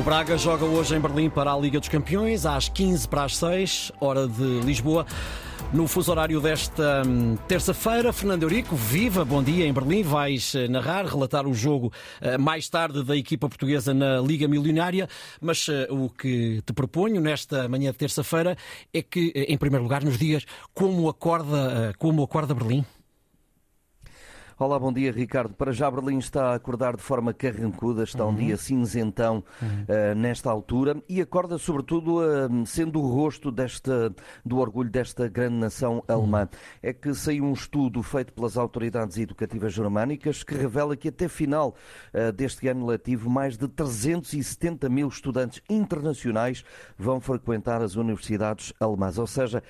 O Braga joga hoje em Berlim para a Liga dos Campeões, às 15 para as 6, hora de Lisboa. No fuso horário desta hum, terça-feira, Fernando Eurico, viva, bom dia em Berlim. Vais eh, narrar, relatar o jogo eh, mais tarde da equipa portuguesa na Liga Milionária. Mas eh, o que te proponho nesta manhã de terça-feira é que, em primeiro lugar, nos dias como acorda, como acorda Berlim. Olá, bom dia, Ricardo. Para já, Berlim está a acordar de forma carrancuda, está uhum. um dia cinzentão uhum. uh, nesta altura e acorda, sobretudo, uh, sendo o rosto desta, do orgulho desta grande nação alemã. Uhum. É que saiu um estudo feito pelas autoridades educativas germânicas que revela que até final uh, deste ano letivo, mais de 370 mil estudantes internacionais vão frequentar as universidades alemãs, ou seja,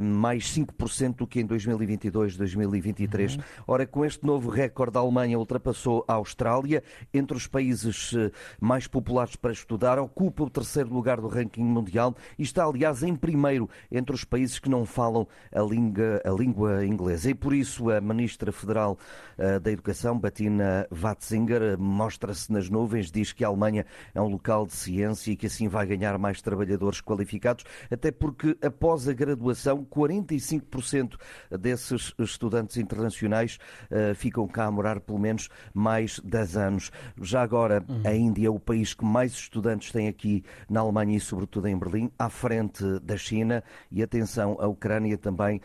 mais 5% do que em 2022-2023. Uhum. Ora, com este novo recorde, a Alemanha ultrapassou a Austrália. Entre os países eh, mais populares para estudar, ocupa o terceiro lugar do ranking mundial e está, aliás, em primeiro entre os países que não falam a língua, a língua inglesa. E por isso a Ministra Federal uh, da Educação, Bettina Watzinger, mostra-se nas nuvens, diz que a Alemanha é um local de ciência e que assim vai ganhar mais trabalhadores qualificados, até porque após a graduação, 45% desses estudantes internacionais uh, ficam cá a morar pelo menos mais 10 anos. Já agora, uhum. a Índia é o país que mais estudantes tem aqui na Alemanha e, sobretudo, em Berlim, à frente da China. E atenção, a Ucrânia também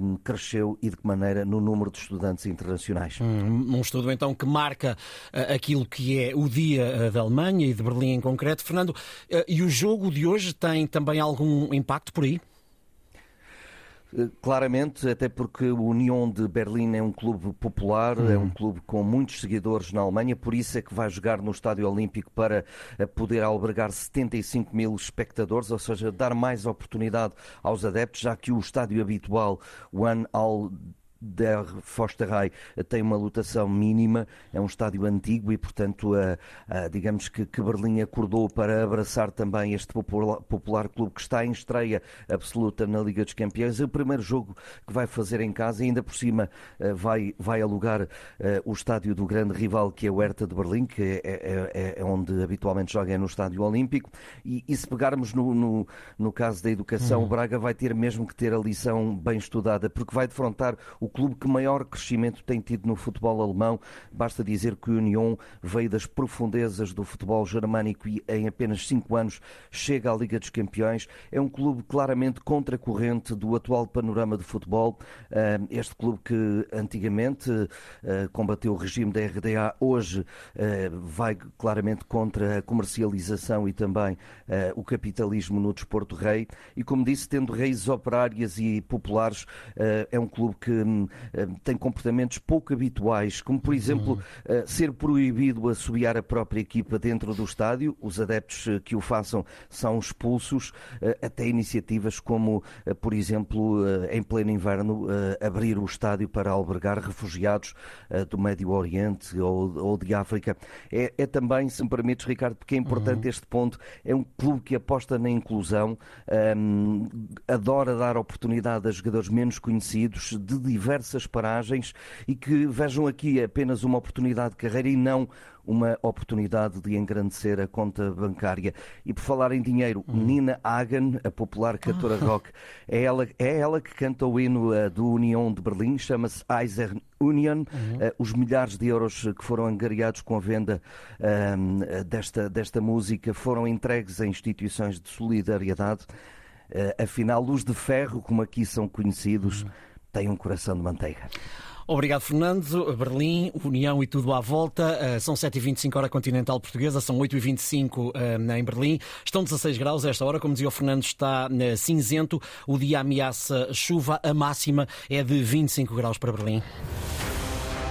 um, cresceu e de que maneira no número de estudantes internacionais. Hum, um estudo então que marca uh, aquilo que é o dia uh, da Alemanha e de Berlim em concreto. Fernando, uh, e o jogo de hoje tem também algum impacto por aí? Eh, claramente, até porque o União de Berlim é um clube popular, é um clube com muitos seguidores na Alemanha, por isso é que vai jogar no Estádio Olímpico para eh, poder albergar 75 mil espectadores, ou seja, dar mais oportunidade aos adeptos, já que o estádio habitual, o One Der Fosterrei tem uma lotação mínima, é um estádio antigo e, portanto, a, a, digamos que, que, Berlim acordou para abraçar também este popular, popular, clube que está em estreia absoluta na Liga dos Campeões. É o primeiro jogo que vai fazer em casa e, ainda por cima, eh, vai, vai alugar uh, o estádio do grande rival que é o Hertha de Berlim, que é, é, é, é onde habitualmente joga é no Estádio Olímpico. E, e se pegarmos no, no, no, caso da educação, hum. o Braga vai ter mesmo que ter a lição bem estudada, porque vai defrontar o clube que maior crescimento tem tido no futebol alemão. Basta dizer que o Union veio das profundezas do futebol germânico e em apenas cinco anos chega à Liga dos Campeões. É um clube claramente contracorrente do atual panorama de futebol. Ah, este clube que antigamente ah, combateu o regime da RDA, hoje ah, vai claramente contra a comercialização e também o capitalismo no desporto rei. E como disse, tendo raízes operárias e populares, é um clube que eh, tem comportamentos pouco habituais, como por exemplo uhum. ser proibido assobiar a própria equipa dentro do estádio, os adeptos eh, que o façam são expulsos, até iniciativas como, por exemplo, em pleno inverno, abrir o estádio para albergar refugiados do Médio Oriente ou, ou de África. É, é, também, se me permites, Ricardo, porque é importante uhum. este ponto, é um clube que aposta na inclusão, um, adora dar oportunidade a jogadores menos conhecidos de diversas paragens e que vejam aqui apenas uma oportunidade de carreira e não uma oportunidade de engrandecer a conta bancária. E por falar em dinheiro, hum. Nina Hagen, a popular cantora ah. rock, é ela, é ela que canta o hino uh, do União de Berlim, chama-se Eiser Union. Uhum. Uh, os milhares de euros que foram angariados com a venda uh, desta, desta música foram entregues a instituições de solidariedade. afinal, os de ferro, como aqui são conhecidos, uhum tem um coração de manteiga. Obrigado, Fernando. Berlim, União e tudo à volta. Eh, são 7h25 hora continental portuguesa, são 8h25 eh, em Berlim. Estão 16 graus esta hora, como dizia o Fernando, está eh, cinzento. O dia ameaça chuva, a máxima é de 25 graus para Berlim.